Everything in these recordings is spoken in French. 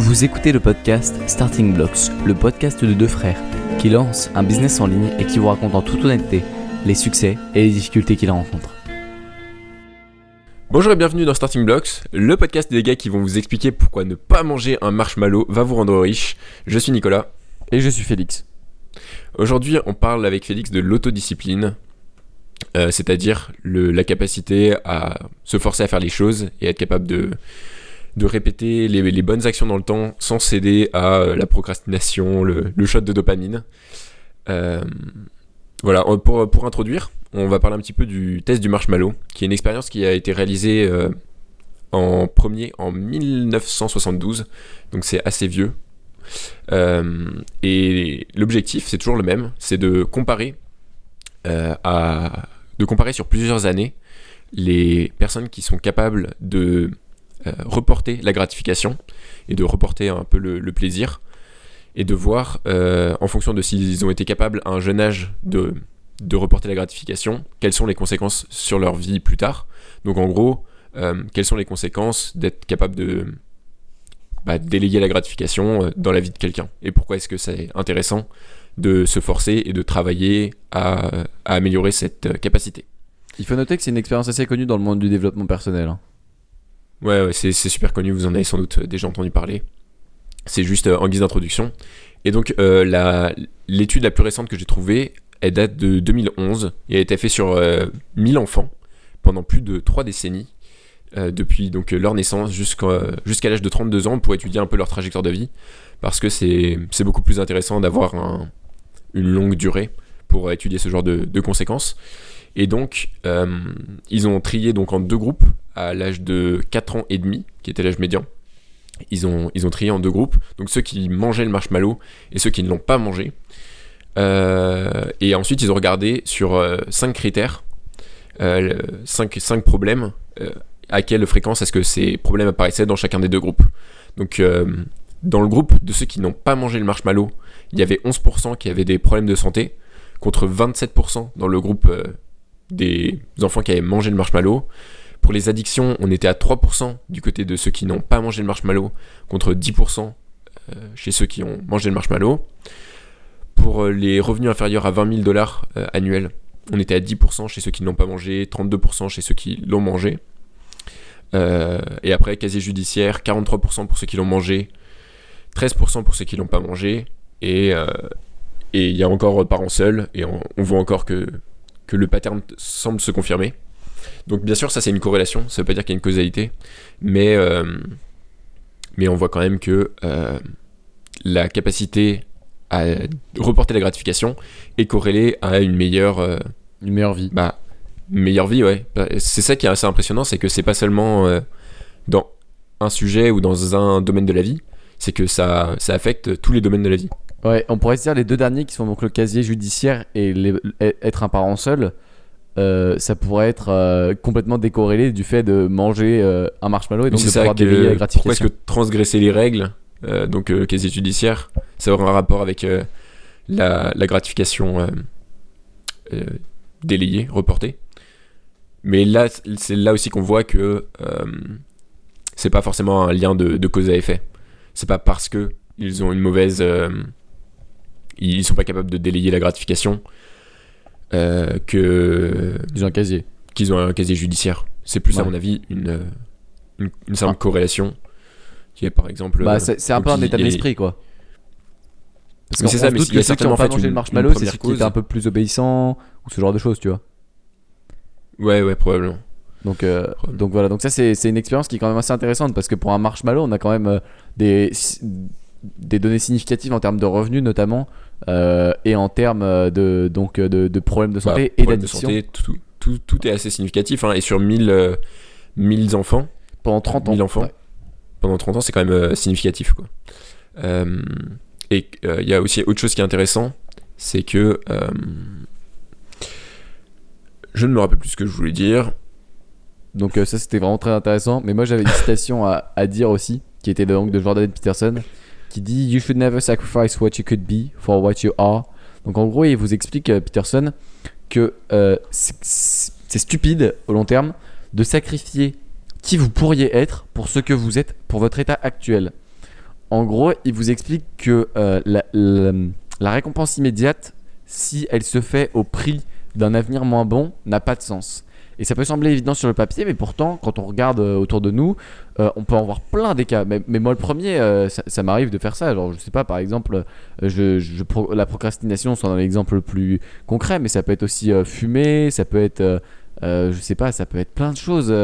Vous écoutez le podcast Starting Blocks, le podcast de deux frères qui lancent un business en ligne et qui vous racontent en toute honnêteté les succès et les difficultés qu'ils rencontrent. Bonjour et bienvenue dans Starting Blocks, le podcast des gars qui vont vous expliquer pourquoi ne pas manger un marshmallow va vous rendre riche. Je suis Nicolas. Et je suis Félix. Aujourd'hui, on parle avec Félix de l'autodiscipline, euh, c'est-à-dire le- la capacité à se forcer à faire les choses et être capable de, de répéter les, bonnes actions dans le temps sans céder à euh, la procrastination, le, le shot de dopamine. Euh, voilà, on- pour, pour introduire, on va parler un petit peu du test du marshmallow, qui est une expérience qui a été réalisée euh, en premier en 1972, donc c'est assez vieux. Euh, et l'objectif, c'est toujours le même, c'est de comparer euh, à, de comparer sur plusieurs années les personnes qui sont capables de euh, reporter la gratification et de reporter un peu le, plaisir et de voir euh, en fonction de s'ils ont été capables à un jeune âge de, de reporter la gratification, quelles sont les conséquences sur leur vie plus tard. Donc en gros, euh, quelles sont les conséquences d'être capable de bah, déléguer la gratification euh, dans la vie de quelqu'un et pourquoi est-ce que c'est intéressant de se forcer et de travailler à, à améliorer cette euh, capacité. Il faut noter que c'est une expérience assez connue dans le monde du développement personnel. Ouais, ouais, c'est super connu, vous en avez sans doute déjà entendu parler. C'est juste euh, en guise d'introduction. Et donc, euh, l'étude la, plus récente que j'ai trouvée, elle date de 2011 et elle a été faite sur euh, 1000 enfants pendant plus de 3 décennies, euh, depuis donc euh, leur naissance jusqu'à l'âge de 32 ans pour étudier un peu leur trajectoire de vie, parce que c'est beaucoup plus intéressant d'avoir un- une longue durée pour étudier ce genre de conséquences. Et donc, euh, ils ont trié donc en deux groupes à l'âge de 4 ans et demi, qui était l'âge médian. Ils ont, ils ont trié en deux groupes, donc ceux qui mangeaient le marshmallow et ceux qui ne l'ont pas mangé. Euh, et ensuite, ils ont regardé sur 5 critères, 5 problèmes, euh, à quelle fréquence est-ce que ces problèmes apparaissaient dans chacun des deux groupes. Donc, euh, dans le groupe de ceux qui n'ont pas mangé le marshmallow, il y avait 11% qui avaient des problèmes de santé, contre 27% dans le groupe euh, des enfants qui avaient mangé le marshmallow. Pour les addictions, on était à 3% du côté de ceux qui n'ont pas mangé le marshmallow, contre 10% euh, chez ceux qui ont mangé le marshmallow. Pour euh, les revenus inférieurs à 20 000 dollars euh, annuels, on était à 10% chez ceux qui ne l'ont pas mangé, 32% chez ceux qui l'ont mangé. Et après, casier judiciaire, 43% pour ceux qui l'ont mangé, 13% pour ceux qui l'ont pas mangé, et il y a encore parents seuls, et on voit encore que, que le pattern semble se confirmer. Donc bien sûr, ça c'est une corrélation, ça veut pas dire qu'il y a une causalité, mais, euh, mais on voit quand même que euh, la capacité à reporter la gratification est corrélée à une meilleure, euh, Une meilleure vie. bah, meilleure vie, ouais. Bah, C'est ça qui est assez impressionnant, c'est que c'est pas seulement dans un sujet ou dans un domaine de la vie, c'est que ça, ça affecte tous les domaines de la vie. Ouais, on pourrait se dire les deux derniers qui sont donc le casier judiciaire et les- être un parent seul, euh, ça pourrait être euh, complètement décorrélé du fait de manger euh, un marshmallow et donc de pouvoir délayer la pourquoi est-ce gratification. que transgresser les règles, donc casier judiciaire, ça aura un rapport avec la, la gratification délayée, reportée. Mais là, c'est là aussi qu'on voit que c'est pas forcément un lien de, de cause à effet. C'est pas parce que ils ont une mauvaise, euh, ils sont pas capables de délayer la gratification euh, que Ils ont un casier. qu'ils ont un casier judiciaire. C'est plus, à mon avis, une, euh, une, une simple corrélation qui est, par exemple... Bah, euh, c'est un peu un état d'esprit quoi. Parce qu'on c'est ça, mais il y a que certainement pas fait mangé une- le marshmallow, c'est ceux qui étaient un peu plus obéissants ou ce genre de choses, tu vois. Ouais, ouais, probablement. Donc, euh, Probablement. donc voilà, donc ça c'est c'est une expérience qui est quand même assez intéressante parce que pour un marshmallow, on a quand même des, des données significatives en termes de revenus notamment euh, et en termes euh, de, donc, euh, de, de problèmes de santé Bah, et d'addiction santé, tout, tout, tout est assez significatif. hein, et sur 1000, euh, 1000 enfants, pendant 30 ans. 1000 enfants. Ouais. pendant 30 ans, c'est quand même euh, significatif. Quoi. Et il y a aussi autre chose qui est intéressant, c'est que... je ne me rappelle plus ce que je voulais dire. Donc ça c'était vraiment très intéressant. Mais moi j'avais une citation à, à dire aussi, qui était donc de Jordan Peterson, qui dit You should never sacrifice what you could be for what you are. Donc en gros il vous explique euh, Peterson que euh, c'est stupide au long terme de sacrifier qui vous pourriez être pour ce que vous êtes pour votre état actuel. en gros, il vous explique que euh, la récompense immédiate, si elle se fait au prix d'un avenir moins bon, n'a pas de sens. Et ça peut sembler évident sur le papier, mais pourtant, quand on regarde euh, autour de nous, euh, on peut en voir plein des cas. Mais, moi, le premier, euh, ça, m'arrive de faire ça. Genre, je sais pas, par exemple, je, la procrastination, c'est un exemple le plus concret, mais ça peut être aussi fumer, ça peut être, je sais pas, ça peut être plein de choses,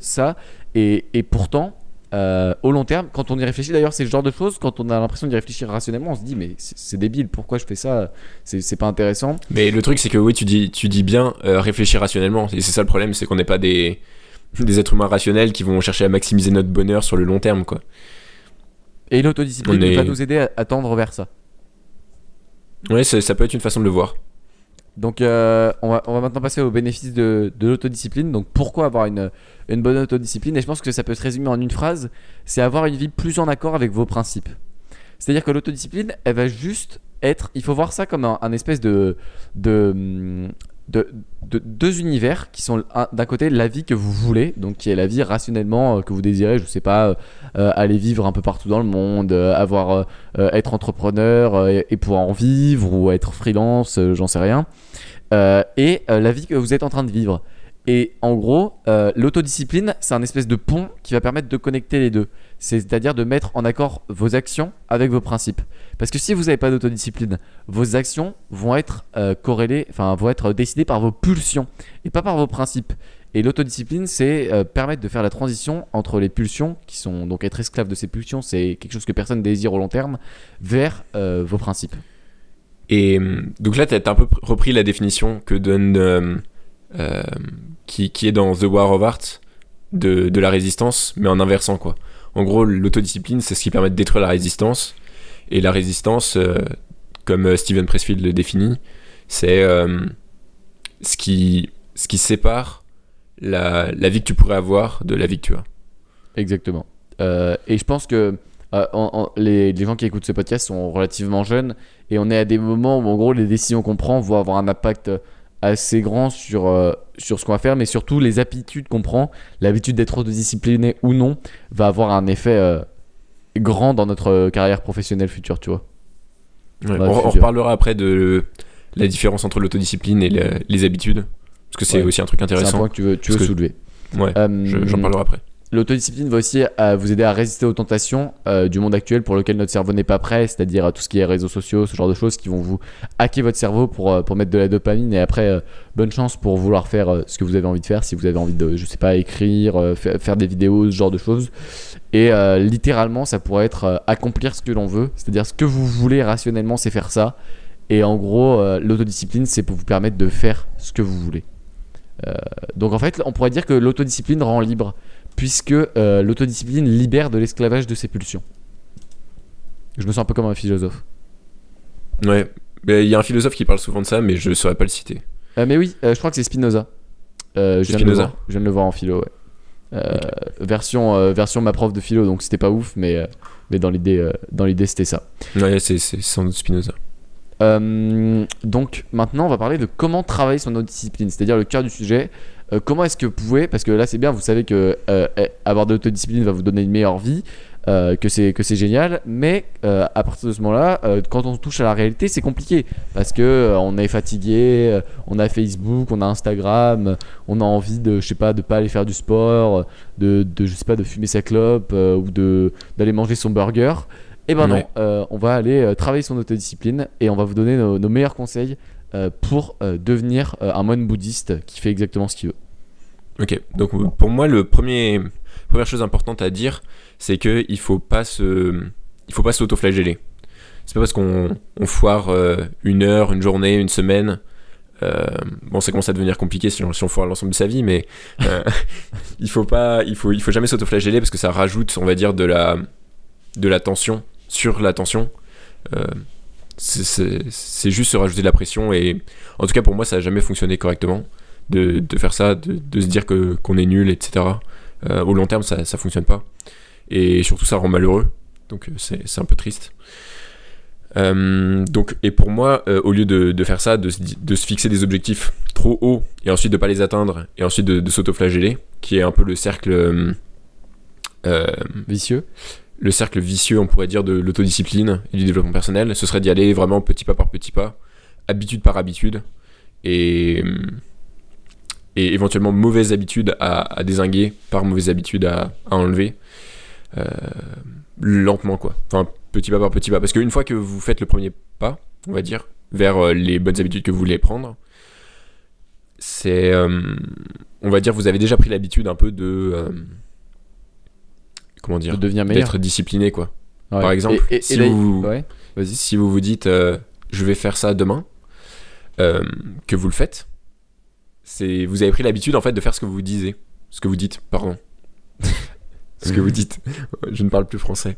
ça. Et pourtant, euh, au long terme, quand on y réfléchit, d'ailleurs, c'est le genre de choses, quand on a l'impression d'y réfléchir rationnellement, on se dit, mais c'est débile, pourquoi je fais ça? C'est pas intéressant. Mais le truc, c'est que oui, tu dis, tu dis bien euh, réfléchir rationnellement. Et c'est ça le problème, c'est qu'on n'est pas des, des êtres humains rationnels qui vont chercher à maximiser notre bonheur sur le long terme, quoi. Et l'autodiscipline est- va nous aider à, à tendre vers ça. Ouais, ça peut être une façon de le voir. Donc, euh, on, va, maintenant passer aux bénéfices de, l'autodiscipline. Donc, pourquoi avoir une, bonne autodiscipline? Et je pense que ça peut se résumer en une phrase c'est avoir une vie plus en accord avec vos principes. C'est-à-dire que l'autodiscipline, elle va juste être. Il faut voir ça comme un, espèce de. de, hum, de, de- deux univers qui sont un- d'un côté la vie que vous voulez, donc qui est la vie rationnellement euh, que vous désirez, je sais pas, euh, euh, aller vivre un peu partout dans le monde, avoir être entrepreneur et, et pouvoir en vivre ou être freelance, j'en sais rien. Et la vie que vous êtes en train de vivre. Et en gros, euh, l'autodiscipline, c'est un espèce de pont qui va permettre de connecter les deux. C'est-à-dire de mettre en accord vos actions avec vos principes. Parce que si vous n'avez pas d'autodiscipline, vos actions vont être euh, corrélées, enfin vont être décidées par vos pulsions et pas par vos principes. Et l'autodiscipline, c'est euh, permettre de faire la transition entre les pulsions, qui sont donc être esclave de ces pulsions, c'est quelque chose que personne désire au long terme, vers vos principes. Et euh, donc là, tu as un peu pr- repris la définition que donne. Qui, qui est dans The War of Art de, de la résistance, mais en inversant, quoi. En gros, l'autodiscipline, c'est ce qui permet de détruire la résistance. Et la résistance, euh, comme euh, Steven Pressfield le définit, c'est euh, ce, qui, ce qui sépare la, la vie que tu pourrais avoir de la vie que tu as. Exactement. Et je pense que les, les gens qui écoutent ce podcast sont relativement jeunes et on est à des moments où en gros les décisions qu'on prend vont avoir un impact assez grand sur, euh, sur ce qu'on va faire, mais surtout les habitudes qu'on prend, l'habitude d'être discipliné ou non, va avoir un effet euh, grand dans notre carrière professionnelle future, tu vois. Ouais, on, reparlera après de la différence entre l'autodiscipline et la- les habitudes, parce que c'est Ouais. aussi un truc C'est un intéressant. point que tu veux, tu veux Parce que- soulever. Ouais, Euh, je- j'en parlerai après. L'autodiscipline va aussi euh, vous aider à résister aux tentations euh, du monde actuel pour lequel notre cerveau n'est pas prêt, c'est-à-dire à tout ce qui est réseaux sociaux, ce genre de choses qui vont vous hacker votre cerveau pour, euh, pour mettre de la dopamine et après euh, bonne chance pour vouloir faire euh, ce que vous avez envie de faire si vous avez envie de, je sais pas, écrire, euh, fa- faire des vidéos, ce genre de choses. Et euh, littéralement, ça pourrait être euh, accomplir ce que l'on veut, c'est-à-dire ce que vous voulez rationnellement, c'est faire ça. Et en gros, euh, l'autodiscipline, c'est pour vous permettre de faire ce que vous voulez. Euh, donc en fait, on pourrait dire que l'autodiscipline rend libre puisque euh, l'autodiscipline libère de l'esclavage de ses pulsions. Je me sens un peu comme un philosophe. Ouais, Mais il y a un philosophe qui parle souvent de ça, mais je saurais pas le citer. Euh, mais oui, euh, je crois que c'est Spinoza. Euh, je, de le Spinoza voir, je viens de le voir en philo, ouais. Version, version ma prof de philo, donc c'était pas ouf, mais, mais dans l'idée, dans l'idée c'était ça. Ouais, c'est sans doute Spinoza. Donc maintenant, on va parler de comment travailler son autodiscipline, c'est-à-dire le cœur du sujet. Euh, comment est-ce que vous pouvez, parce que là c'est bien, vous savez que euh, eh, avoir de l'autodiscipline va vous donner une meilleure vie, euh, que c'est que c'est génial, mais à partir de ce moment-là, quand on touche à la réalité, c'est compliqué parce que on est fatigué, on a Facebook, on a Instagram, on a envie de, je sais pas, de pas aller faire du sport, de, de je sais pas, de fumer sa clope ou de d'aller manger son burger. Et ben non, euh, on va aller travailler son autodiscipline et on va vous donner nos, nos meilleurs conseils pour euh, devenir euh, un moine bouddhiste qui fait exactement ce qu'il veut. Ok, donc euh, pour moi, le premier, première chose importante à dire, c'est que il faut pas se, il faut pas s'autoflageller. C'est pas parce qu'on on foire euh, une heure, une journée, une semaine. euh, bon, ça commence à devenir compliqué si on, foire l'ensemble de sa vie, mais euh, il faut pas, il faut, il faut jamais s'autoflageller parce que ça rajoute, on va dire, de la, de la tension sur la tension. Euh, c'est- juste se rajouter de la pression et en tout cas pour moi ça a jamais fonctionné correctement de, de faire ça, de, de se dire qu'on est nul, etc. Euh, au long terme, ça, ça fonctionne pas. Et surtout, ça rend malheureux. Donc, euh, c'est un peu triste. Euh, donc, et pour moi, au lieu de, de faire ça, de, de se fixer des objectifs trop hauts et ensuite de pas les atteindre et ensuite de, s'autoflageller, qui est un peu le cercle Vicieux le cercle vicieux, on pourrait dire, de l'autodiscipline et du développement personnel, ce serait d'y aller vraiment petit pas par petit pas, habitude par habitude, et, éventuellement mauvaise habitude à, désinguer par mauvaise habitude à, enlever, euh, lentement quoi. Enfin, petit pas par petit pas. Parce qu'une fois que vous faites le premier pas, on va dire, vers euh, les bonnes habitudes que vous voulez prendre, c'est. euh, on va dire, vous avez déjà pris l'habitude un peu de. Comment De dire devenir meilleur. D'être discipliné quoi. Ouais. Par exemple, Et- et- et si là, vous- ouais, vas-y. Si vous vous dites euh, je vais faire ça demain, euh, que vous le faites, c'est vous avez pris l'habitude en fait de faire ce que vous disiez, ce que vous dites, pardon. ce que vous dites. Je ne parle plus français.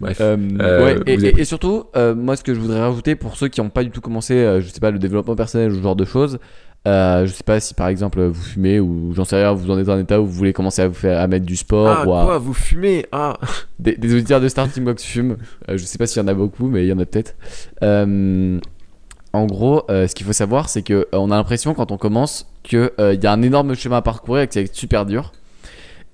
Bref. Euh, ouais, et, avez et- et surtout, moi, ce que je voudrais rajouter pour ceux qui n'ont pas du tout commencé, je sais pas, le développement personnel ou ce genre de choses, euh, je sais pas si par exemple vous fumez ou j'en sais rien, vous en êtes dans un état où vous voulez commencer à vous faire à mettre du sport ah ou à- quoi, vous fumez? Ah des, des auditeurs de Starting Box fument. Euh, je sais pas s'il y en a beaucoup, mais il y en a peut-être. Euh, en gros, ce qu'il faut savoir, c'est que on a l'impression quand on commence qu'il y a un énorme chemin à parcourir et que c'est super dur.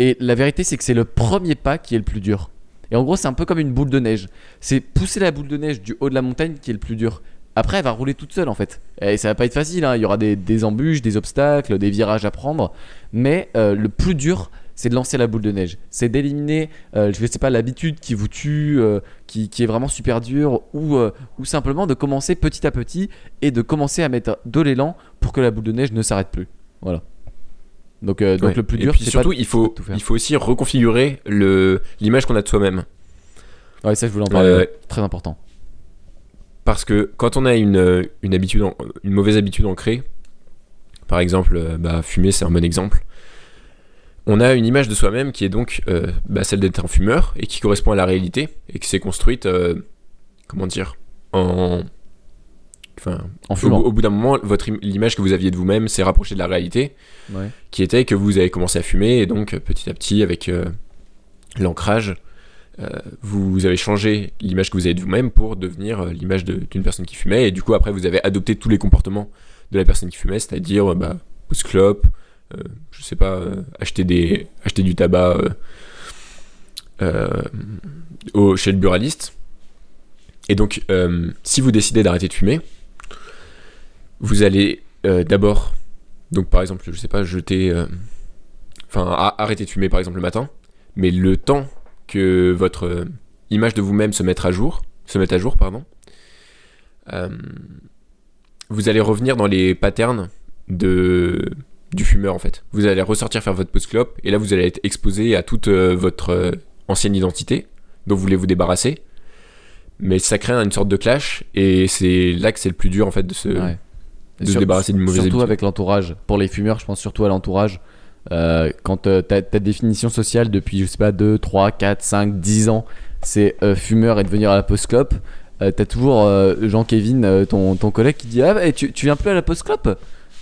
Et la vérité, c'est que c'est le premier pas qui est le plus dur. Et en gros, c'est un peu comme une boule de neige. C'est pousser la boule de neige du haut de la montagne qui est le plus dur. Après, elle va rouler toute seule en fait. Et ça va pas être facile. hein. Il y aura des, des embûches, des obstacles, des virages à prendre. Mais euh, le plus dur, c'est de lancer la boule de neige. C'est d'éliminer, euh, je sais pas, l'habitude qui vous tue, euh, qui, qui est vraiment super dure, ou, euh, ou simplement de commencer petit à petit et de commencer à mettre de l'élan pour que la boule de neige ne s'arrête plus. Voilà. Donc, donc le plus dur, c'est surtout, pas il faut, tout faire. il faut aussi reconfigurer le l'image qu'on a de soi-même. Ouais, ça je voulais en parler. Très important. Parce que quand on a une, euh, une, habitude en- une mauvaise habitude ancrée, par exemple, euh, bah, fumer, c'est un bon exemple, on a une image de soi-même qui est donc euh, bah, celle d'être un fumeur et qui correspond à la réalité et qui s'est construite, euh, comment dire, en. Enfin, En au, fumant. au bout d'un moment, votre l'image que vous aviez de vous-même s'est rapprochée de la réalité, Ouais. qui était que vous avez commencé à fumer et donc petit à petit, avec euh, l'ancrage, vous avez changé l'image que vous avez de vous-même pour devenir euh, l'image d'une personne qui fumait et du coup après vous avez adopté tous les comportements de la personne qui fumait, c'est-à-dire euh, bah, pouce clope, euh, je sais pas, euh, acheter des acheter du tabac euh, euh, au, chez le buraliste. Et donc euh, si vous décidez d'arrêter de fumer, vous allez euh, d'abord, donc par exemple, je sais pas, jeter, euh, enfin arrêter de fumer par exemple le matin, mais le temps que votre euh, image de vous-même se mette à jour, se mette à jour, pardon, euh, vous allez revenir dans les patterns de du fumeur en fait. Vous allez ressortir faire votre post clope et là vous allez être exposé à toute euh, votre euh, ancienne identité dont vous voulez vous débarrasser. Mais ça crée une sorte de clash et c'est là que c'est le plus dur en fait de se, Ouais. de se débarrasser d'une mauvaise Surtout habitude. avec l'entourage. Pour les fumeurs, je pense surtout à l'entourage. Euh, quand euh, ta, ta définition sociale depuis, je sais pas, 2, 3, 4, 5, 10 ans, c'est euh, fumeur et devenir à la post-clope, t'as toujours Jean-Kévin, ton, ton collègue, qui dit Ah, bah, tu, tu viens plus à la post-clope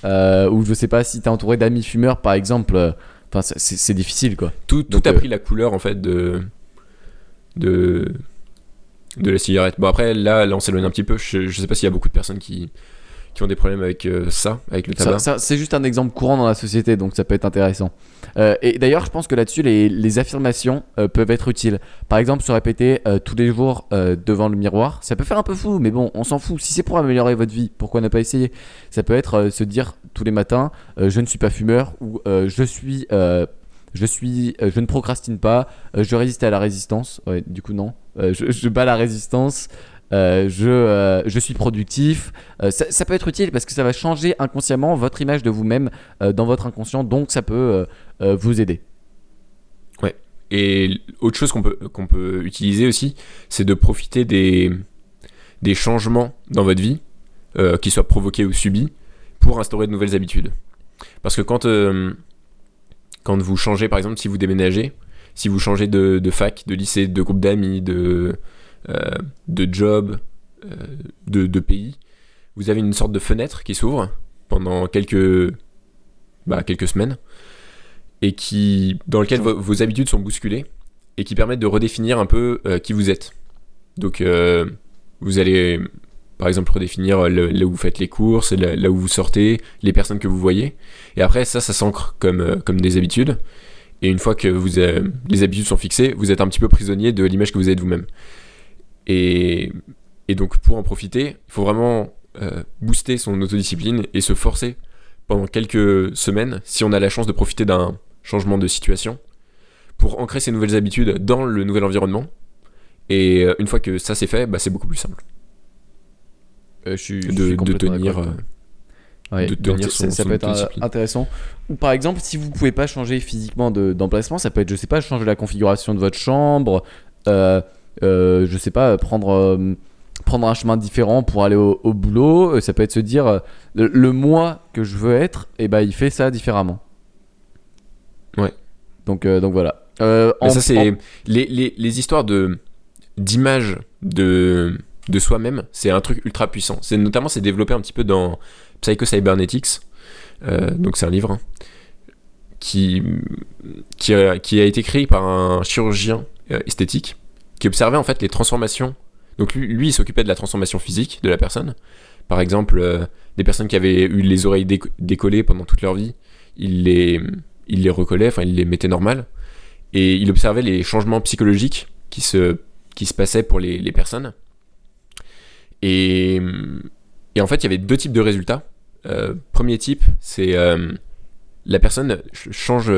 Ou je sais pas si t'es entouré d'amis fumeurs, par exemple. Enfin, c'est- difficile quoi. tout, tout Donc, a pris la couleur en fait de de de la cigarette. Bon après là, là on s'éloigne un petit peu. Je, je sais pas s'il y a beaucoup de personnes qui qui ont des problèmes avec euh, ça, avec le tabac. ça- c'est juste un exemple courant dans la société, donc ça peut être intéressant. Euh, et d'ailleurs, je pense que là-dessus, les, les affirmations euh, peuvent être utiles. Par exemple, se répéter tous les jours devant le miroir, ça peut faire un peu fou, mais bon, on s'en fout. Si c'est pour améliorer votre vie, pourquoi ne pas essayer? Ça peut être se dire tous les matins, je ne suis pas fumeur ou je suis, je suis, je ne procrastine pas, je résiste à la résistance. Ouais, du coup non, je, je bats la résistance. Euh, je, euh, je suis productif, euh, ça, peut être utile parce que ça va changer inconsciemment votre image de vous-même dans votre inconscient, donc ça peut vous aider. Et autre chose qu'on peut qu'on peut utiliser aussi, c'est de profiter des des changements dans votre vie, qu'ils soient provoqués ou subis, pour instaurer de nouvelles habitudes. Parce que quand quand vous changez, par exemple, si vous déménagez, si vous changez de, fac, de lycée, de groupe d'amis, de, de job, euh, de, pays, vous avez une sorte de fenêtre qui s'ouvre pendant quelques, bah, quelques semaines et qui, dans lequel vos, vos habitudes sont bousculées et qui permettent de redéfinir un peu euh, qui vous êtes. Donc, euh, vous allez, par exemple, redéfinir là où vous faites les courses, là, où vous sortez, les personnes que vous voyez. Et après, ça, ça s'ancre comme, euh, comme des habitudes. Et une fois que vous les habitudes sont fixées, vous êtes un petit peu prisonnier de l'image que vous avez de vous-même. Et, et donc pour en profiter, il faut vraiment euh, booster son autodiscipline et se forcer pendant quelques semaines, si on a la chance de profiter d'un changement de situation, pour ancrer ces nouvelles habitudes dans le nouvel environnement. Et euh, une fois que ça c'est fait, bah, c'est beaucoup plus simple Euh, je suis, je de, suis de complètement tenir. d'accord. euh, Ouais, de donc tenir ça, son- ça son peut être euh, intéressant. Ou par exemple, si vous pouvez pas changer physiquement de- d'emplacement, ça peut être, je sais pas, changer la configuration de votre chambre, euh, euh, je sais pas, prendre, euh, prendre un chemin différent pour aller au, au boulot. Euh, Ça peut être se dire, euh, le, le moi que je veux être, et ben il fait ça différemment. Ouais. Donc, donc voilà. En- ça, c'est en- les, les, les histoires de d'image de, de soi-même, c'est un truc ultra puissant. C'est notamment c'est développé un petit peu dans Psycho Cybernetics. Donc c'est un livre hein, qui qui a, qui a été créé par un chirurgien esthétique qui observait en fait les transformations. Donc lui, lui il s'occupait de la transformation physique de la personne. Par exemple, euh, des personnes qui avaient eu les oreilles déco- décollées pendant toute leur vie, il les il les recollait, enfin il les mettait normales et il observait les changements psychologiques qui se, qui se passaient pour les, personnes. Et, et en fait, il y avait deux types de résultats. Euh, premier type, c'est euh, la personne ch- change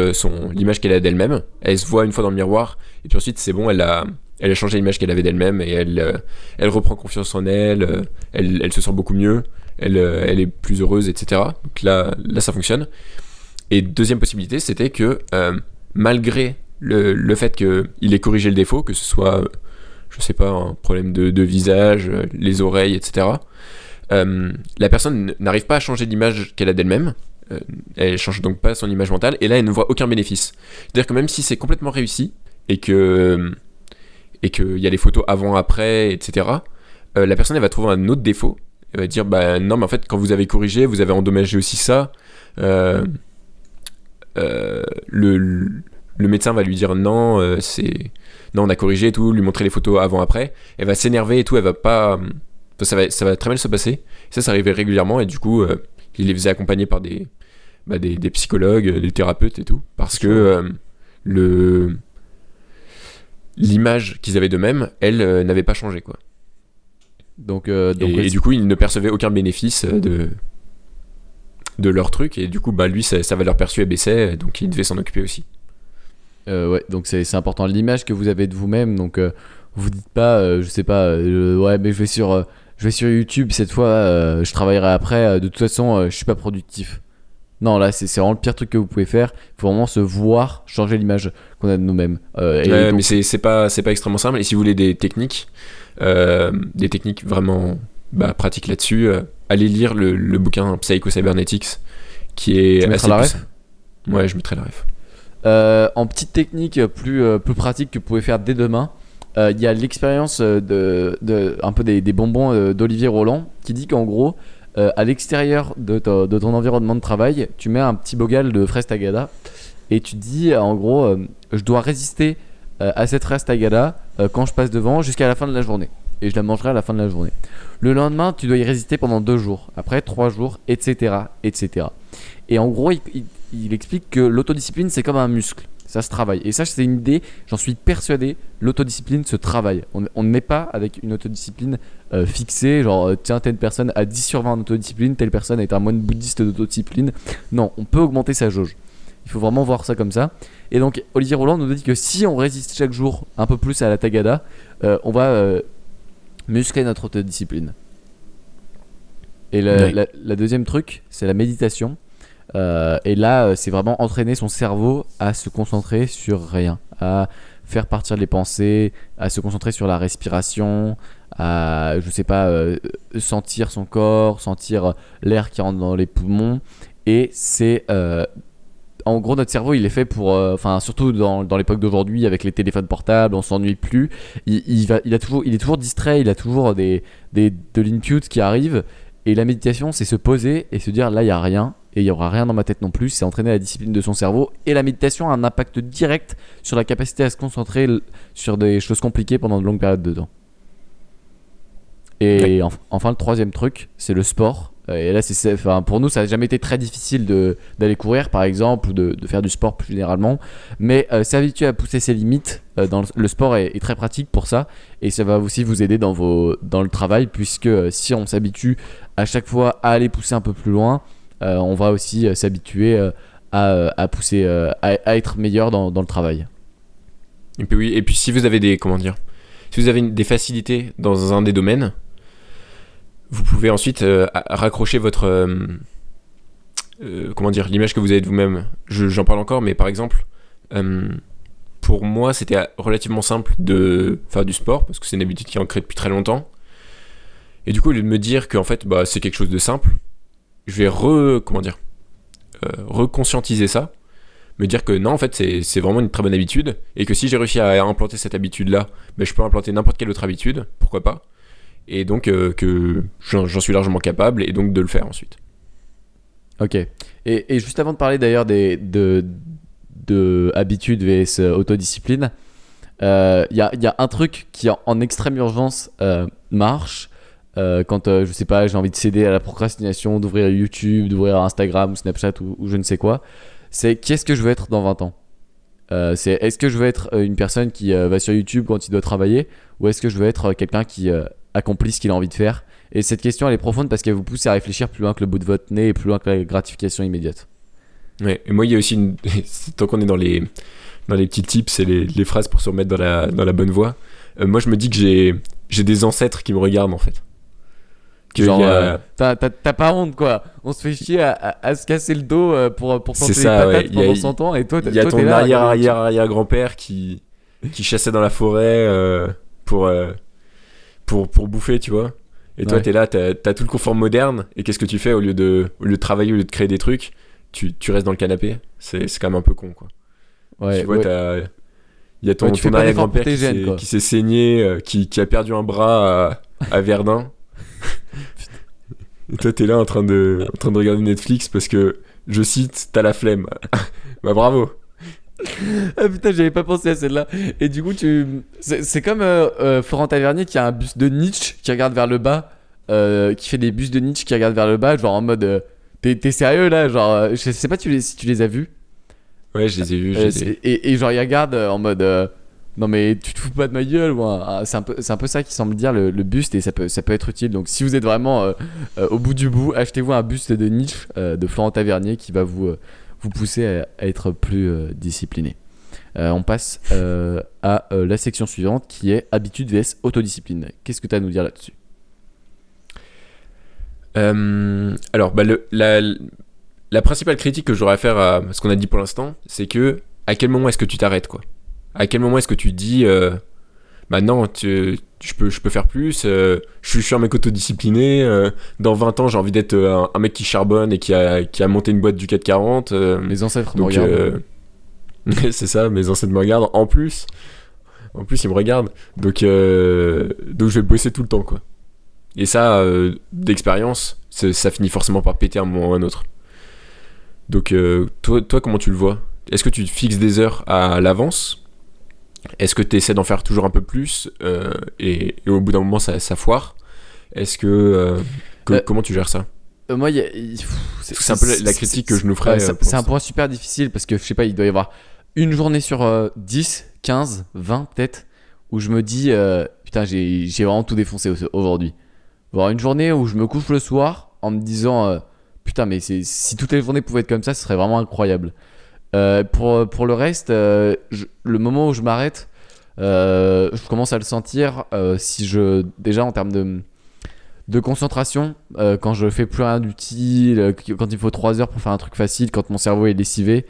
l'image qu'elle a d'elle-même. Elle se voit une fois dans le miroir, et puis ensuite, c'est bon, elle a, elle a changé l'image qu'elle avait d'elle-même, et elle, euh, reprend confiance en elle, euh, elle, elle se sent beaucoup mieux, elle, euh, est plus heureuse, etc. Donc là, ça fonctionne. Et deuxième possibilité, c'était que malgré le, fait qu'il ait corrigé le défaut, que ce soit, je sais pas, un problème de, visage, les oreilles, etc., la personne n'arrive pas à changer l'image qu'elle a d'elle-même. elle change donc pas son image mentale, et là, elle ne voit aucun bénéfice. C'est-à-dire que même si c'est complètement réussi, et que et qu'il y a les photos avant-après, etc., euh, la personne, elle va trouver un autre défaut. Elle va dire, bah non, mais en fait, quand vous avez corrigé, vous avez endommagé aussi ça. Euh, euh, le, le médecin va lui dire non, c'est non, on a corrigé et tout, lui montrer les photos avant après. Elle va s'énerver et tout, elle va pas, ça va, ça va très mal se passer. Ça, ça arrivait régulièrement et du coup, il les faisait accompagner par des, bah, des, des psychologues, des thérapeutes et tout, parce que le l'image qu'ils avaient d'eux-mêmes, elle euh, n'avait pas changé quoi. donc, euh, donc et, ouais, et du coup, ils ne percevaient aucun bénéfice euh, de de leur truc et du coup bah lui sa, sa valeur perçue baissait donc il devait s'en occuper aussi ouais, donc c'est important l'image que vous avez de vous-même. Donc vous dites pas, je sais pas, ouais, mais je vais sur, je vais sur YouTube cette fois, je travaillerai après. de toute façon, je suis pas productif. Non, là, c'est vraiment le pire truc que vous pouvez faire. Il faut vraiment se voir changer l'image qu'on a de nous-mêmes. Euh, Ouais, donc- mais c'est pas pas extrêmement simple et si vous voulez des techniques euh, des techniques vraiment bah, pratiques là-dessus euh, allez lire le, le bouquin Psycho Cybernetics qui est Tu assez la poussé. ouais je mettrai la ref Euh, en petite technique plus, plus pratique que vous pouvez faire dès demain, il y a l'expérience de, de un peu des, des bonbons d'Olivier Roland qui dit qu'en gros, euh, à l'extérieur de, ton environnement de travail, tu mets un petit bocal de fraises tagada et tu dis en gros, euh, je dois résister euh, à cette fraise tagada euh, quand je passe devant jusqu'à la fin de la journée. Et je la mangerai à la fin de la journée. Le lendemain, tu dois y résister pendant deux jours. Après, trois jours, etc. etc. Et en gros, il- il explique que l'autodiscipline, c'est comme un muscle. Ça se travaille. Et ça, c'est une idée, j'en suis persuadé, l'autodiscipline se travaille. On n'est pas avec une autodiscipline euh, fixée, genre, euh, tiens, telle personne a 10 sur 20 en autodiscipline, telle personne est un moine bouddhiste d'autodiscipline. Non, on peut augmenter sa jauge. Il faut vraiment voir ça comme ça. Et donc, Olivier Roland nous dit que si on résiste chaque jour un peu plus à la tagada, euh, on va euh, muscler notre autodiscipline. Et le- Ouais. la, la deuxième truc, c'est la méditation. Euh, et là, euh, c'est vraiment entraîner son cerveau à se concentrer sur rien, à faire partir les pensées, à se concentrer sur la respiration, à, je sais pas, euh, sentir son corps, sentir l'air qui rentre dans les poumons. Et c'est. en gros, notre cerveau, il est fait pour. Enfin, surtout dans, dans l'époque d'aujourd'hui, avec les téléphones portables, on s'ennuie plus. Il, il va, il, a toujours, il est toujours distrait, il a toujours des, des, de l'input qui arrive. Et la méditation, c'est se poser et se dire là, il n'y a rien. Et il n'y aura rien dans ma tête non plus. C'est entraîner la discipline de son cerveau. Et la méditation a un impact direct sur la capacité à se concentrer sur des choses compliquées pendant de longues périodes de temps. Et en- enfin, le troisième truc, c'est le sport. Et là, pour nous, ça n'a jamais été très difficile de, d'aller courir, par exemple, ou de, de faire du sport plus généralement. Mais euh, s'habituer à pousser ses limites, euh, le, sport est, très pratique pour ça. Et ça va aussi vous aider dans, vos, dans le travail, puisque euh, si on s'habitue à chaque fois à aller pousser un peu plus loin, on va aussi s'habituer à, à pousser, à, être meilleur dans, dans le travail. Et puis oui, et puis si vous avez des comment dire, si vous avez des facilités dans un des domaines, vous pouvez ensuite euh, raccrocher votre euh, euh, comment dire l'image que vous avez de vous-même. Je- J'en parle encore, mais par exemple, pour moi, c'était relativement simple de faire du sport parce que c'est une habitude qui est ancrée depuis très longtemps. Et du coup, au lieu de me dire qu'en fait, bah, c'est quelque chose de simple, je vais re comment dire reconscientiser ça me dire que non, en fait, c'est c'est vraiment une très bonne habitude, et que si j'ai réussi à implanter cette habitude-là, ben, je peux implanter n'importe quelle autre habitude, pourquoi pas, et donc euh, que j'en suis largement capable, et donc de le faire ensuite. Ok. Et, et juste avant de parler d'ailleurs des, de, de habitudes vs euh, autodiscipline, il y, a, y a un truc qui en, extrême urgence euh, marche. euh, quand euh, je sais pas, j'ai envie de céder à la procrastination, d'ouvrir YouTube, d'ouvrir Instagram ou Snapchat ou, je ne sais quoi, c'est qui est-ce que je veux être dans 20 ans? Euh, C'est est-ce que je veux être euh, une personne qui euh, va sur YouTube quand il doit travailler ou est-ce que je veux être euh, quelqu'un qui euh, accomplit ce qu'il a envie de faire Et cette question elle est profonde parce qu'elle vous pousse à réfléchir plus loin que le bout de votre nez et plus loin que la gratification immédiate. Ouais, et moi, il y a aussi une. Tant qu'on est dans les, dans les petits tips et les, les phrases pour se remettre dans la, dans la bonne voie, euh, moi, je me dis que j'ai j'ai des ancêtres qui me regardent en fait. Que Genre, a- euh, t'as- t'as t'as pas honte quoi. On se fait chier à, à- à se casser le dos euh, pour, pour planter ouais. patates a- pendant 100 ans et toi, Il y a toi, ton t'es là, arrière, regarde, arrière, arrière grand-père qui, qui chassait dans la forêt euh, pour, euh, pour, pour bouffer, tu vois. Et toi, Ouais. t'es là, t'as as tout le confort moderne. Et qu'est-ce que tu fais au lieu de, au lieu de travailler, au lieu de créer des trucs tu, tu restes dans le canapé. C'est c'est quand même un peu con, quoi. Ouais, tu vois, ouais. t'as- Il y a ton, Ouais, arrière-grand-père qui s'est saigné, euh, qui, qui a perdu un bras à, à Verdun. Et toi, t'es là en train, de, en train de regarder Netflix parce que, je cite, t'as la flemme. bah bravo. Ah putain, j'avais pas pensé à celle-là. Et du coup, tu. C'est comme euh, euh, Florent Tavernier qui a un buste de Nietzsche qui regarde vers le bas, euh, qui fait des bustes de Nietzsche qui regardent vers le bas, genre en mode. T'es sérieux là Genre, je sais pas tu les- si tu les as vus. Ouais, je les ai vus. les ai- et, et genre, il regarde en mode. non mais tu te fous pas de ma gueule ou un- un- c'est un peu c'est un peu ça qui semble dire le, le buste et ça peut ça peut être utile donc si vous êtes vraiment au bout du bout achetez-vous un buste de Nietzsche de Florent Tavernier qui va vous vous pousser à, être plus euh, discipliné. Euh, on passe euh, à la section suivante qui est habitude vs autodiscipline. Qu'est-ce que tu as à nous dire là-dessus? Alors, bah, la, la principale critique que j'aurais à faire à ce qu'on a dit pour l'instant, c'est que à quel moment est-ce que tu t'arrêtes, quoi? À quel moment est-ce que tu dis, euh, bah tu, je, peux, je peux faire plus, euh, je, suis- un mec autodiscipliné, euh, dans 20 ans j'ai envie d'être euh, un, un mec qui charbonne et qui a, qui a monté une boîte du 440. euh, mes ancêtres me donc, regardent euh, c'est ça, mes ancêtres me regardent. En plus, en plus, ils me regardent. Donc, donc je vais bosser tout le temps, quoi. Et ça, d'expérience, ça finit forcément par péter à un moment ou à un autre. Donc, euh, toi, toi, comment tu le vois? Est-ce que tu fixes des heures à l'avance? Est-ce que tu essaies d'en faire toujours un peu plus euh, et, et au bout d'un moment, ça, ça foire? Est-ce que, euh, que- Euh, comment tu gères ça? Euh, moi, C'est un peu la- la critique que je nous ferais, c'est- un point super difficile parce que je sais pas, il doit y avoir une journée sur euh, 10, 15, 20 peut-être où je me dis putain, j'ai vraiment tout défoncé au- aujourd'hui. Voir une journée où je me couche le soir en me disant putain, mais si toutes les journées pouvaient être comme ça, ce serait vraiment incroyable. Euh, pour, pour le reste, euh, le moment où je m'arrête, euh, je commence à le sentir si je déjà en termes de de concentration quand je fais plus rien d'utile quand il faut 3 heures pour faire un truc facile quand mon cerveau est lessivé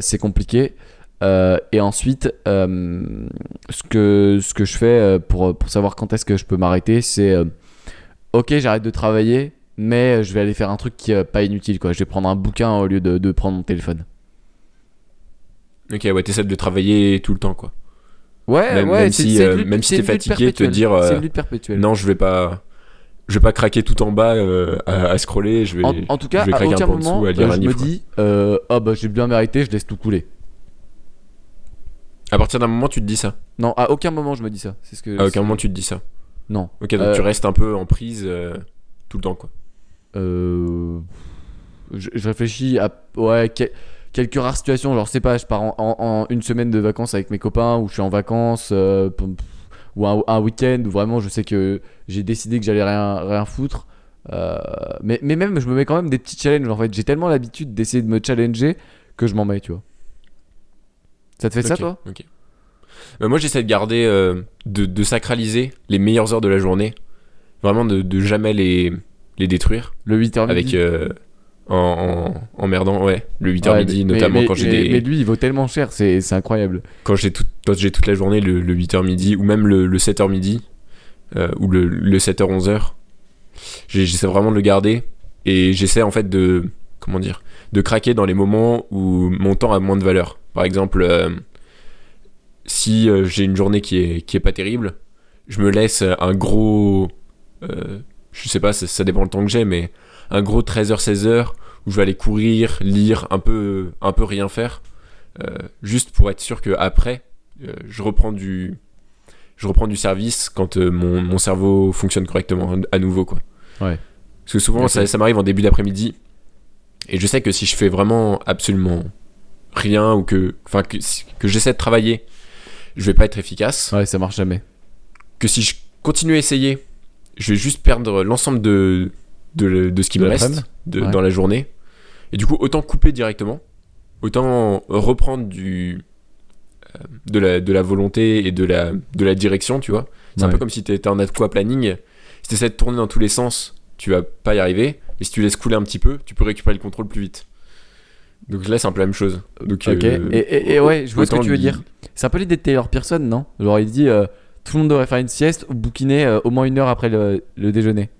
c'est compliqué. Et ensuite ce que ce que je fais pour pour savoir quand est-ce que je peux m'arrêter c'est ok j'arrête de travailler mais je vais aller faire un truc qui est pas inutile quoi. Je vais prendre un bouquin au lieu de, de prendre mon téléphone Ok, ouais, t'essaies de travailler tout le temps, quoi. ouais Même- ouais même si, euh, lutte- même si t'es fatigué, te dire, euh, une Non, je vais pas, je vais pas craquer tout en bas euh, à, à scroller. Je vais, En, en tout cas, je vais à aucun moment, dessous à lire un je me livre. quoi. dis, ah bah j'ai bien mérité, je laisse tout couler. À partir d'un moment, tu te dis ça. Non, à aucun moment je me dis ça. C'est ce que. À aucun moment, tu te dis ça. Non. Ok, donc tu restes un peu en prise tout le temps, quoi. Euh, je, je réfléchis à ouais que- quelques rares situations genre je sais pas je pars en, en- en une semaine de vacances avec mes copains ou je suis en vacances euh, ou un, un week-end où vraiment je sais que j'ai décidé que j'allais rien rien foutre Euh, mais, mais même je me mets quand même des petits challenges en fait j'ai tellement l'habitude d'essayer de me challenger que je m'en mets tu vois ça te fait ça toi? ok. Euh, moi, j'essaie de garder, euh, de, de sacraliser les meilleures heures de la journée. Vraiment de, de jamais les, les détruire. le 8h Avec. euh, en, en emmerdant, ouais. Le 8h Ouais, midi, mais- notamment mais- quand j'ai des. mais lui il vaut tellement cher c'est incroyable quand j'ai tout, j'ai toute la journée, le, le 8h midi, ou même le, le 7h midi, euh, ou le, le 7h 11h, j'ai- j'essaie vraiment de le garder. Et j'essaie en fait de. Comment dire De craquer dans les moments où mon temps a moins de valeur. Par exemple, euh, si euh, j'ai une journée qui est, qui est pas terrible, je me laisse un gros. euh, je sais pas, ça, ça dépend le temps que j'ai, mais un gros 13h, 16h où je vais aller courir, lire, un peu, un peu rien faire. euh, juste pour être sûr que après euh, je reprends du je reprends du service quand euh, mon, mon cerveau fonctionne correctement à nouveau quoi Ouais. parce que souvent ça, ça m'arrive en début d'après-midi et je sais que si je fais vraiment absolument rien ou que enfin que, que j'essaie de travailler je vais pas être efficace ouais ça marche jamais que si je continue à essayer je vais juste perdre l'ensemble de de, de ce qui De me reste de- Ouais. dans la journée et du coup autant couper directement autant reprendre du euh, de la, de la volonté et de la, de la direction, tu vois. C'est un peu comme si tu étais en aqua planning. Si tu essaies de tourner dans tous les sens, tu vas pas y arriver. Et si tu laisses couler un petit peu, tu peux récupérer le contrôle plus vite. Donc là, c'est un peu la même chose. Donc, Ok, euh, et, et- et ouais, je vois ce que tu veux dire. C'est un peu l'idée de Taylor Pearson, non? Genre, il dit euh, tout le monde devrait faire une sieste ou bouquiner euh, au moins une heure après le, le déjeuner.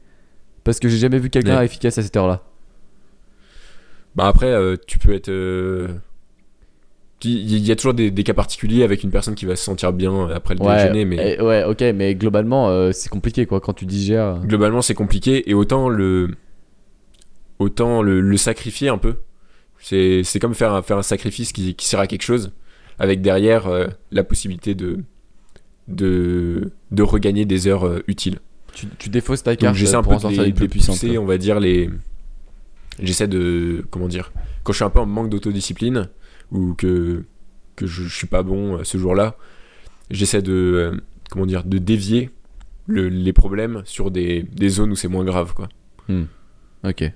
Parce que j'ai jamais vu quelqu'un Ouais. efficace à cette heure-là. Bah après, euh, tu peux être. euh, Il y, a toujours des, des cas particuliers avec une personne qui va se sentir bien après le Ouais, déjeuner, mais et- ouais, ok, mais globalement, euh, c'est compliqué quoi quand tu digères. globalement, c'est compliqué. Et autant le. Autant le, le sacrifier un peu. C'est c'est comme faire un, faire un sacrifice qui, qui sert à quelque chose, avec derrière la possibilité de, de, de regagner des heures utiles. Tu, tu défausses ta carte j'essaie un pour peu de les, plus pousser, on va dire, les. J'essaie de. Comment dire Quand je suis un peu en manque d'autodiscipline, ou que, que je, je suis pas bon euh, ce jour-là, j'essaie de. euh, Comment dire De dévier le- les problèmes sur des, des zones où c'est moins grave, quoi. Ok.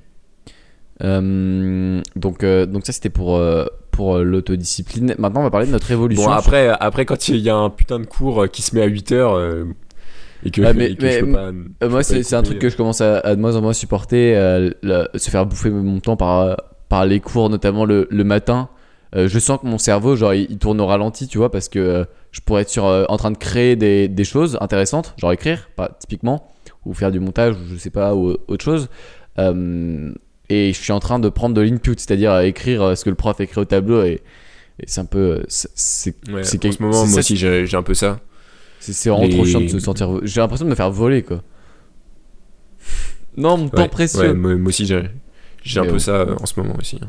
Euh, donc, euh, donc ça c'était pour, euh, pour l'autodiscipline. Maintenant on va parler de notre évolution. Bon, après, après quand il y a un putain de cours qui se met à 8 heures. Et que, Ah, mais- et que mais- je peux pas. Moi, c'est un truc que je commence à, à de moins en moins supporter, euh, se faire bouffer mon temps par, par les cours, notamment le, le matin. Euh, je sens que mon cerveau, genre, il, il tourne au ralenti, tu vois, parce que euh, je pourrais être sur, en train de créer des, des choses intéressantes, genre écrire, pas, typiquement, ou faire du montage, ou je sais pas, ou autre chose. Et je suis en train de prendre de l'input, c'est-à-dire écrire ce que le prof écrit au tableau, et, et c'est un peu. c'est- Ouais, en ce moment, moi aussi, j'ai un peu ça. C'est vraiment trop Les- chiant de se sentir. J'ai l'impression de me faire voler, quoi. Non, mon temps Ouais, précieux. ouais, moi, moi aussi, j'ai j'ai un peu ça euh, en ce moment aussi. hein.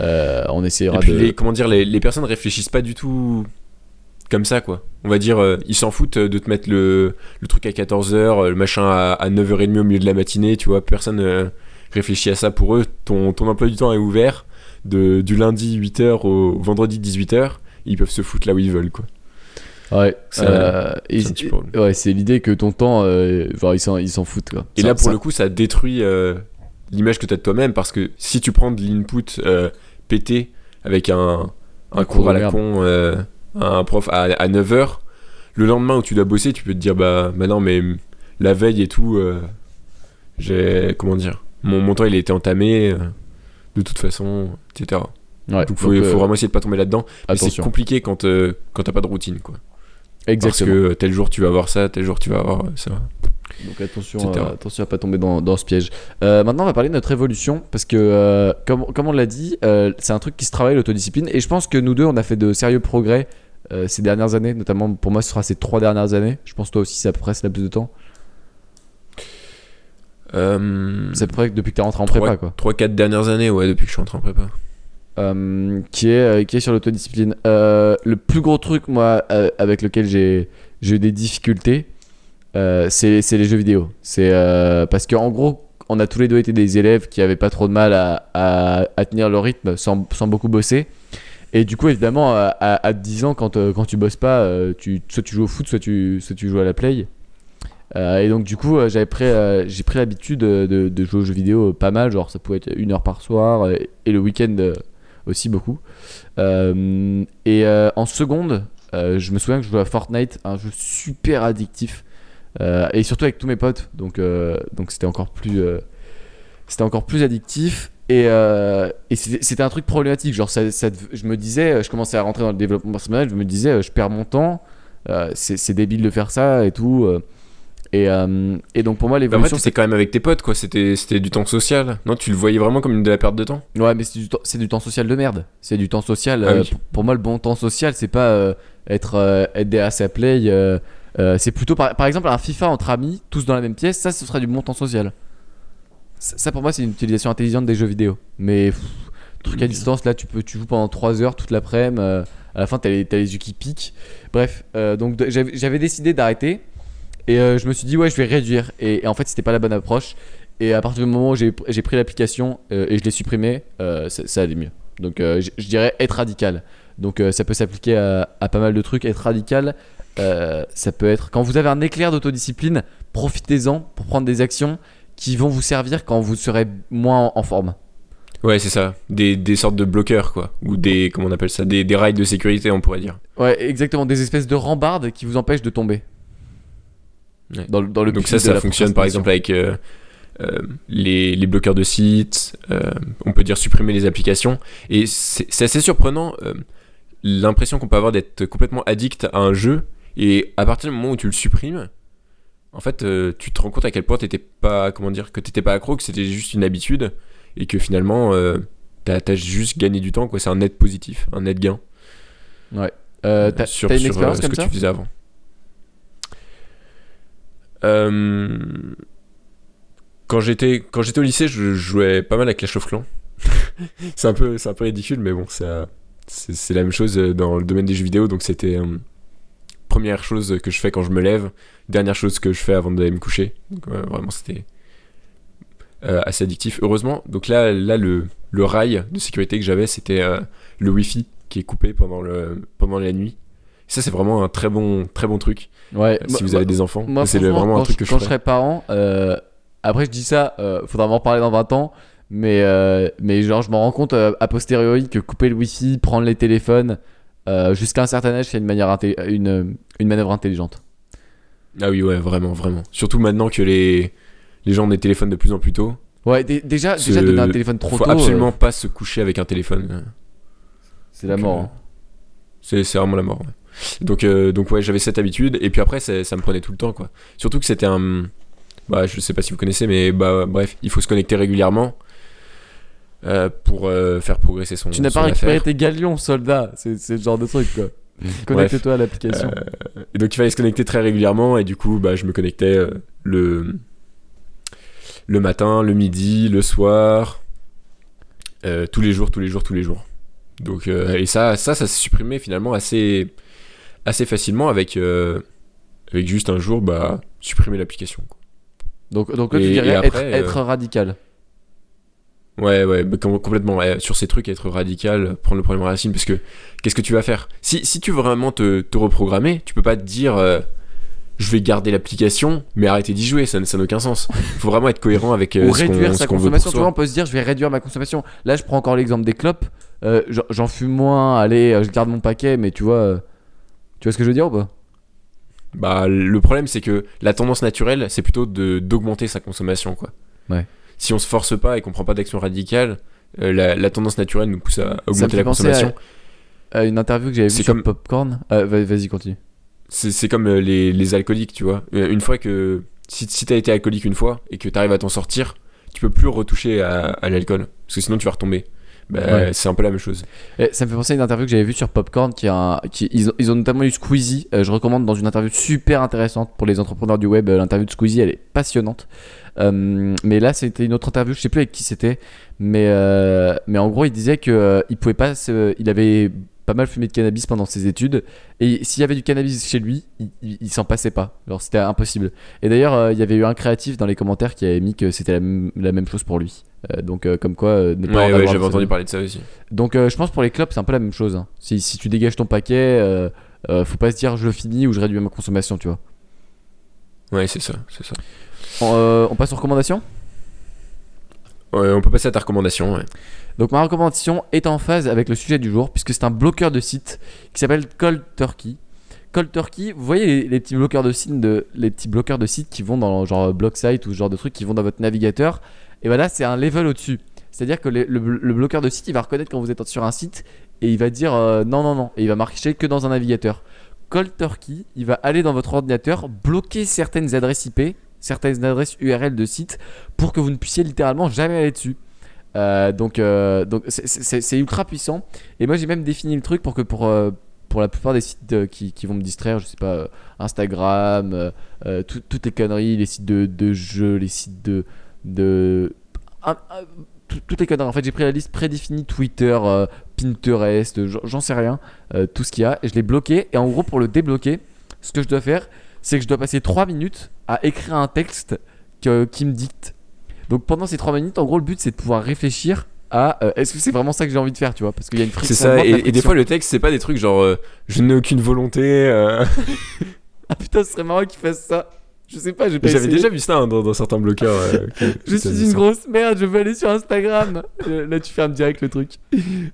Euh, on essaiera Et puis, de. les, comment dire, les, les personnes réfléchissent pas du tout comme ça, quoi. On va dire, euh, ils s'en foutent de te mettre le, le truc à 14h, le machin à, à 9h30 au milieu de la matinée, tu vois. Personne euh, réfléchit à ça pour eux. Ton, ton emploi du temps est ouvert de, du lundi 8h au vendredi 18h. Ils peuvent se foutre là où ils veulent, quoi. Ouais. Euh, ouais, c'est l'idée que ton temps, euh, genre ils s'en, ils s'en foutent quoi. Et Ça- là, pour ça- le coup, ça détruit euh, l'image que tu as de toi-même parce que si tu prends de l'input euh, pété avec un, un Un cours cours à la con, un prof à, à 9h, le lendemain où tu dois bosser, tu peux te dire bah, bah non, mais la veille et tout, j'ai. Comment dire mon, mon temps il a été entamé de toute façon, etc. Ouais, Donc, faut, donc, faut vraiment essayer de pas tomber là-dedans. Mais c'est compliqué quand, euh, quand t'as pas de routine, quoi. Exactement. Parce que euh, tel jour tu vas avoir ça, tel jour tu vas avoir ça. Donc attention, euh, attention à pas tomber dans, dans ce piège. Euh, maintenant, on va parler de notre évolution parce que, euh, comme, comme on l'a dit, euh, c'est un truc qui se travaille l'autodiscipline et je pense que nous deux, on a fait de sérieux progrès ces dernières années, notamment pour moi, ce sera ces trois dernières années. Je pense toi aussi, c'est à peu près ce laps de temps. C'est à peu près depuis que t'es rentré en prépa, quoi. 3-4 dernières années, ouais, depuis que je suis entré en prépa. Euh, qui, est, euh, qui est sur l'autodiscipline. Euh, le plus gros truc, moi, avec lequel j'ai eu des difficultés, c'est les jeux vidéo. C'est parce qu'en gros, on a tous les deux été des élèves qui avaient pas trop de mal à, à- tenir le rythme sans, sans beaucoup bosser. Et du coup, évidemment, à, à- à 10 ans, quand, quand tu bosses pas, tu, soit tu joues au foot, soit tu, soit tu joues à la play. Et donc, du coup, j'avais pris, j'ai pris l'habitude de, de- jouer aux jeux vidéo pas mal. Genre, ça pouvait être une heure par soir et le week-end aussi beaucoup. Euh, et euh, en seconde, euh, je me souviens que je jouais à Fortnite, un jeu super addictif. Et surtout avec tous mes potes. Donc, donc c'était encore plus, c'était encore plus addictif. Et, et c'était un truc problématique. Genre, ça, je me disais, je commençais à rentrer dans le développement personnel. Je me disais, je perds mon temps. c'est débile de faire ça et tout. Euh. et, euh, et donc pour moi, l'évolution, c'était quand même avec tes potes, quoi. C'était c'était du temps social. Non, tu le voyais vraiment comme de la perte de temps. Ouais, mais c'est du, temps- c'est du temps social de merde. C'est du temps social. Ah euh, oui. pour, moi, le bon temps social, c'est pas euh, être, euh, être des ass à play. euh, euh, c'est plutôt, par, par exemple, un FIFA entre amis, tous dans la même pièce. Ça, ce serait du bon temps social. Ça, ça, pour moi, c'est une utilisation intelligente des jeux vidéo. Mais pff, truc à distance, là, tu peux, tu joues pendant 3 heures toute l'après-midi. euh, à la fin, t'as les, t'as les yeux qui piquent. Bref, euh, donc j'avais décidé d'arrêter. Et euh, je me suis dit, ouais, je vais réduire. Et, et en fait, c'était pas la bonne approche. Et à partir du moment où j'ai pris l'application euh, et je l'ai supprimée, euh, ça, ça allait mieux. Donc je, dirais être radical. Donc ça peut s'appliquer à, à pas mal de trucs. Être radical, ça peut être quand vous avez un éclair d'autodiscipline, profitez-en pour prendre des actions qui vont vous servir quand vous serez moins en, en forme. Ouais, c'est ça. Des, des sortes de bloqueurs, quoi. Ou des. Comment on appelle ça? Des, des rails de sécurité, on pourrait dire. Ouais, exactement, des espèces de rambardes qui vous empêchent de tomber. Ouais. Dans, le- dans le Donc ça, ça fonctionne par exemple avec euh, euh, les, les bloqueurs de sites. euh, on peut dire supprimer les applications. Et c'est assez surprenant l'impression qu'on peut avoir d'être complètement addict à un jeu. Et à partir du moment où tu le supprimes, en fait, tu te rends compte à quel point t'étais pas, comment dire, que t'étais pas accro, que c'était juste une habitude et que finalement, t'as as juste gagné du temps. quoi. C'est un net positif, un net gain. Euh, T'as sur, une sur, expérience ce comme que ça tu faisais avant. Euh, quand j'étais quand j'étais au lycée, je jouais pas mal à Clash of Clans. c'est un peu c'est un peu ridicule, mais bon, c'est la même chose euh, dans le domaine des jeux vidéo. Donc c'était euh, première chose que je fais quand je me lève, dernière chose que je fais avant d'aller me coucher. Donc vraiment c'était euh, assez addictif. Heureusement, donc là là le le rail de sécurité que j'avais, c'était le Wi-Fi qui est coupé pendant le pendant la nuit. Ça c'est vraiment un très bon très bon truc. Ouais, si moi- vous avez des enfants, c'est vraiment un truc que je quand je serai parent, euh, après je dis ça, euh, faudra m'en parler dans 20 ans, mais, euh, mais genre je me rends compte euh, a posteriori que couper le wifi, prendre les téléphones, jusqu'à un certain âge, c'est une, manière une, une manœuvre intelligente. Ah oui, ouais, vraiment, vraiment. Surtout maintenant que les, les gens ont des téléphones de plus en plus tôt. Ouais, dé- déjà, déjà donner un téléphone trop faut tôt, absolument euh, pas se coucher avec un téléphone. c'est la mort. hein. C'est c'est vraiment la mort. ouais. Donc, euh, donc ouais, j'avais cette habitude. Et puis après, ça, me prenait tout le temps, quoi. Surtout que c'était un. Bah, je sais pas si vous connaissez, mais bah, bref, il faut se connecter régulièrement euh, pour euh, faire progresser son. Tu n'as pas récupéré tes galions, soldat, c'est le genre de truc quoi. Connecte-toi à l'application. Et donc il fallait se connecter très régulièrement et du coup bah, je me connectais le le matin, le midi, le soir, tous les jours, tous les jours, tous les jours. Donc euh, et ça, ça, ça s'est supprimé finalement assez assez facilement avec euh, avec juste un jour bah supprimer l'application. Donc, donc là, tu et- dirais et être, être radical. Ouais, ouais, bah, com- complètement. ouais, sur ces trucs, être radical, prendre le problème à la racine, parce que qu'est-ce que tu vas faire? Si, si tu veux vraiment te, te reprogrammer, tu peux pas te dire euh, je vais garder l'application, mais arrêter d'y jouer, ça n'a aucun sens. faut vraiment être cohérent avec euh, Ou ce réduire ce sa consommation. Tu vois, on peut se dire, je vais réduire ma consommation. Là, je prends encore l'exemple des clopes. Euh, j'en- fume moins, allez, euh, je garde mon paquet, mais tu vois, euh, tu vois ce que je veux dire ou pas? Bah, le problème, c'est que la tendance naturelle, c'est plutôt de- d'augmenter sa consommation, quoi. Ouais. Si on se force pas et qu'on prend pas d'action radicale, euh, la, la tendance naturelle nous pousse à augmenter la consommation. à, à une interview que j'avais vue C'est sur comme- Popcorn. Euh, va- Vas-y, continue. C'est c'est comme euh, les, les alcooliques, tu vois. Une fois que. Si, si t'as été alcoolique une fois et que t'arrives à t'en sortir, tu peux plus retoucher à, à l'alcool. Parce que sinon tu vas retomber. Bah, Ouais. C'est un peu la même chose. Et ça me fait penser à une interview que j'avais vue sur Popcorn. Qui a qui, ils, ont, ils ont notamment eu Squeezie. Euh, je recommande dans une interview super intéressante pour les entrepreneurs du web. euh, L'interview de Squeezie, elle est passionnante. Euh, mais là, c'était une autre interview. Je sais plus avec qui c'était. Mais, euh, mais en gros, il disait que euh, il pouvait pas. il avait pas mal fumé de cannabis pendant ses études. Et s'il y avait du cannabis chez lui, il, il- il s'en passait pas. Alors c'était impossible. Et d'ailleurs, euh, il y avait eu un créatif dans les commentaires qui avait mis que c'était la, même- la même chose pour lui. Euh, donc euh, comme quoi, ne pas en Ouais, j'avais entendu parler de ça aussi. Donc je pense pour les clopes, c'est un peu la même chose. hein. Si, si tu dégages ton paquet, faut pas se dire je le finis ou je réduis ma consommation, tu vois. Ouais, c'est ça, c'est ça. On, on passe aux recommandations? On peut passer à ta recommandation. Donc ma recommandation est en phase avec le sujet du jour puisque c'est un bloqueur de site qui s'appelle Cold Turkey. Cold Turkey, vous voyez les, petits bloqueurs de sites les petits bloqueurs de sites qui vont dans genre block site ou ce genre de trucs qui vont dans votre navigateur et voilà, c'est un level au-dessus. C'est-à-dire que le bloqueur de site, il va reconnaître quand vous êtes sur un site et il va dire euh, non non non et il va marcher que dans un navigateur. Cold Turkey, il va aller dans votre ordinateur, bloquer certaines adresses IP, certaines adresses URL de sites pour que vous ne puissiez littéralement jamais aller dessus. Euh, donc, euh, donc c'est- ultra puissant. Et moi, j'ai même défini le truc pour que pour, euh, pour la plupart des sites qui, qui vont me distraire, je sais pas, Instagram, tout- toutes les conneries, les sites de, de jeux, les sites de. de ah, ah, tout- toutes les conneries. En fait, j'ai pris la liste prédéfinie Twitter, Pinterest, j'en- sais rien, tout ce qu'il y a, et je l'ai bloqué. Et en gros, pour le débloquer, ce que je dois faire, c'est que je dois passer 3 minutes à écrire un texte que- qui me dicte. Donc pendant ces 3 minutes, en gros, le but c'est de pouvoir réfléchir à euh, est-ce que c'est vraiment ça que j'ai envie de faire, tu vois? Parce qu'il y a une friction. C'est ça, et, et des fois le texte, c'est pas des trucs genre euh, je n'ai aucune volonté. euh. Ah putain, ce serait marrant qu'ils fassent ça. Je sais pas, j'ai pas J'avais déjà vu ça hein, dans, dans certains bloqueurs. euh, Je suis une ça. grosse merde, je veux aller sur Instagram. Euh, Là, tu fermes direct le truc.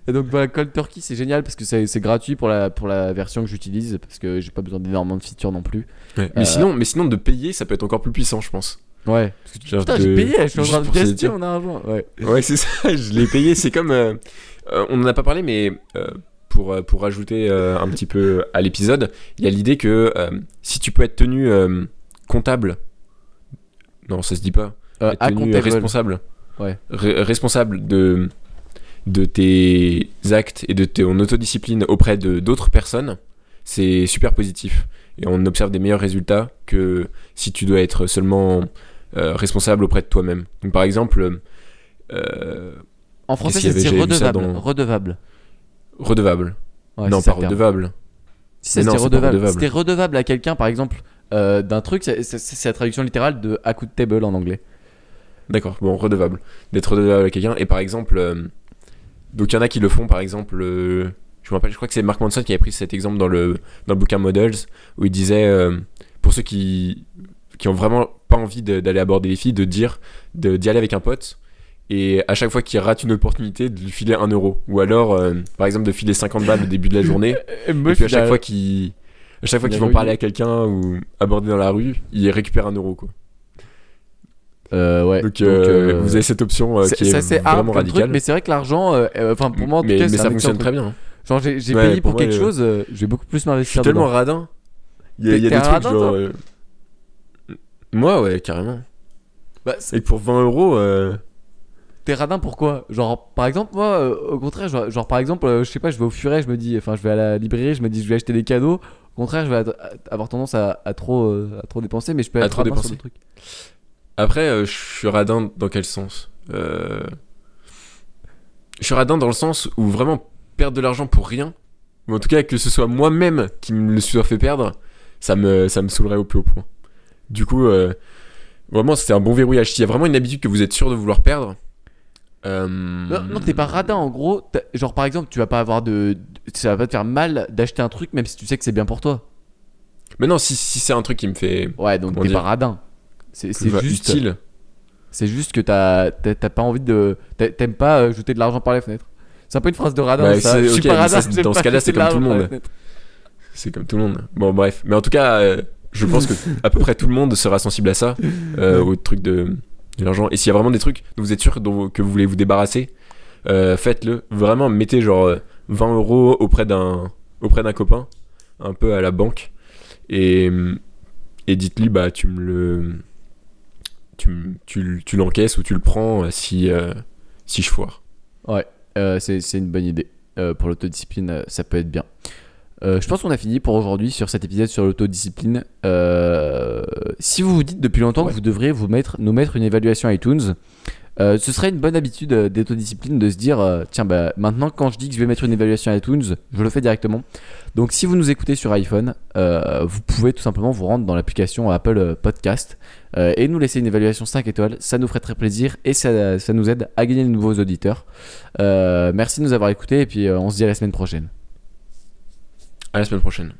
Et donc, voilà, Cold Turkey, c'est génial parce que c'est gratuit pour la, pour la version que j'utilise parce que j'ai pas besoin d'énormément de features non plus. Ouais. Mais, Euh, sinon, mais sinon, de payer, ça peut être encore plus puissant, je pense. Ouais. Parce que, Genre putain, de- j'ai payé, je suis en train de dire. mon argent. Ouais. Ouais, c'est ça, je l'ai payé. C'est comme. euh, euh, on en a pas parlé, mais euh, pour, euh, pour rajouter euh, un petit peu à l'épisode, il y a l'idée que euh, si tu peux être tenu euh, comptable. Non, ça se dit pas. Euh, responsable. Ouais. Re- responsable de, de tes actes et de ton autodiscipline auprès de d'autres personnes, c'est super positif. Et on observe des meilleurs résultats que si tu dois être seulement euh, responsable auprès de toi-même. Donc, par exemple, euh, En français, c'est redevable. dans- Redevable. redevable. Ouais, non, pas redevable. Si redevable. C'était redevable à quelqu'un, par exemple, euh, d'un truc, c'est- la traduction littérale de accountable en anglais. D'accord, bon, redevable. D'être redevable à quelqu'un. Et par exemple, euh, donc il y en a qui le font, par exemple, euh, je me rappelle, je crois que c'est Mark Manson qui avait pris cet exemple dans le, dans le bouquin Models, où il disait, euh, pour ceux qui, qui ont vraiment pas envie de- d'aller aborder les filles, de dire, de- d'y aller avec un pote, et à chaque fois qu'il rate une opportunité, de lui filer un euro. Ou alors, par exemple, de filer 50 balles au début de la journée, Et puis à chaque fois qu'ils à chaque fois Il qu'ils vont parler à quelqu'un ou aborder dans la rue, ils récupèrent un euro quoi. Euh, ouais. Donc, euh, vous avez cette option euh, qui est ça vraiment truc, radicale. mais c'est vrai que l'argent, euh, euh, enfin pour moi en tout mais, cas, mais ça fonctionne très bien. hein. Genre j'ai Ouais, payé pour, pour moi, quelque euh, chose, euh, je vais beaucoup plus m'investir tellement radin. Il y a, y des trucs radin, genre. euh, Moi ouais carrément. Bah, Et pour 20 euros. euh, T'es radin pourquoi Genre par exemple moi euh, au contraire genre, genre, par exemple euh, je sais pas je vais au furet je me dis enfin je vais à la librairie je me dis je vais acheter des cadeaux au contraire je vais avoir tendance à, à trop euh, à trop dépenser mais je peux À être trop radin sur dépenser. des trucs. Après euh, je suis radin dans quel sens Euh, Je suis radin dans le sens où vraiment perdre de l'argent pour rien, ou en tout cas que ce soit moi-même qui me le soit fait perdre, ça me, ça me saoulerait au plus haut point. Du coup, euh, vraiment c'est un bon verrouillage. S'il y a vraiment une habitude que vous êtes sûr de vouloir perdre. euh, Non, non t'es pas radin en gros genre par exemple tu vas pas avoir de- ça va pas te faire mal d'acheter un truc même si tu sais que c'est bien pour toi. Mais non, si, si c'est un truc qui me fait Ouais donc t'es pas radin. C'est juste utile. c'est juste que t'as pas envie de t'a- t'aimes pas euh, jeter de l'argent par les fenêtres. C'est un peu une phrase de radin Bah, ça. Je suis pas radin. ça, dans ce cas-là, c'est comme tout le monde. C'est comme tout le monde. Bon, bref. Mais en tout cas, euh, je pense que à peu près tout le monde sera sensible à ça, euh, au truc de, de l'argent. Et s'il y a vraiment des trucs dont vous êtes sûr dont, que vous voulez vous débarrasser, euh, faites-le. Vraiment, mettez genre 20 euros auprès d'un auprès d'un copain, un peu à la banque, et, et dites-lui, bah, tu me le. Tu, tu, tu l'encaisses ou tu le prends euh, si, euh, si je foire. Ouais, euh, c'est c'est une bonne idée. Euh, pour l'autodiscipline, ça peut être bien. Je pense qu'on a fini pour aujourd'hui sur cet épisode sur l'autodiscipline. Si vous vous dites depuis longtemps Ouais. que vous devriez vous mettre, nous mettre une évaluation iTunes, Euh, ce serait une bonne habitude euh, d'autodiscipline de se dire euh, tiens bah maintenant quand je dis que je vais mettre une évaluation à iTunes je le fais directement. Donc si vous nous écoutez sur iPhone euh, vous pouvez tout simplement vous rendre dans l'application Apple Podcast et nous laisser une évaluation 5 étoiles. Ça nous ferait très plaisir et ça, ça nous aide à gagner de nouveaux auditeurs. Merci de nous avoir écoutés et puis on se dit à la semaine prochaine. À la semaine prochaine.